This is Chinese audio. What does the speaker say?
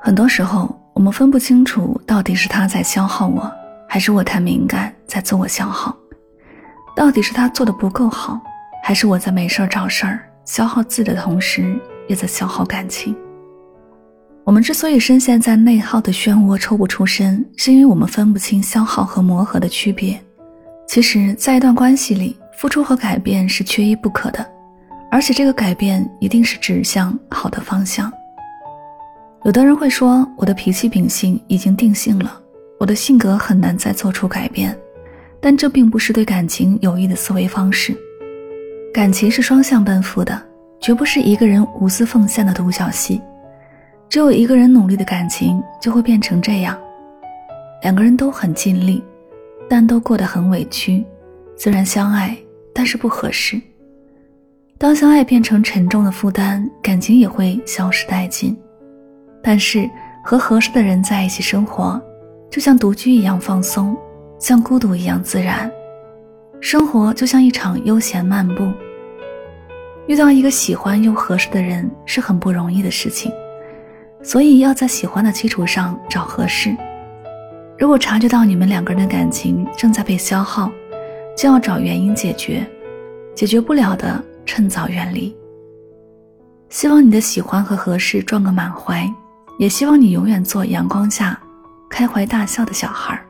很多时候，我们分不清楚到底是他在消耗我，还是我太敏感在自我消耗；到底是他做的不够好，还是我在没事找事儿消耗自己的同时，也在消耗感情。我们之所以深陷在内耗的漩涡抽不出身，是因为我们分不清消耗和磨合的区别。其实，在一段关系里，付出和改变是缺一不可的，而且这个改变一定是指向好的方向。有的人会说，我的脾气秉性已经定性了，我的性格很难再做出改变，但这并不是对感情有益的思维方式。感情是双向奔赴的，绝不是一个人无私奉献的独角戏。只有一个人努力的感情就会变成这样，两个人都很尽力，但都过得很委屈。虽然相爱，但是不合适。当相爱变成沉重的负担，感情也会消失殆尽。但是和合适的人在一起生活，就像独居一样放松，像孤独一样自然。生活就像一场悠闲漫步。遇到一个喜欢又合适的人是很不容易的事情。所以要在喜欢的基础上找合适。如果察觉到你们两个人的感情正在被消耗，就要找原因解决，解决不了的趁早远离。希望你的喜欢和合适撞个满怀，也希望你永远做阳光下开怀大笑的小孩。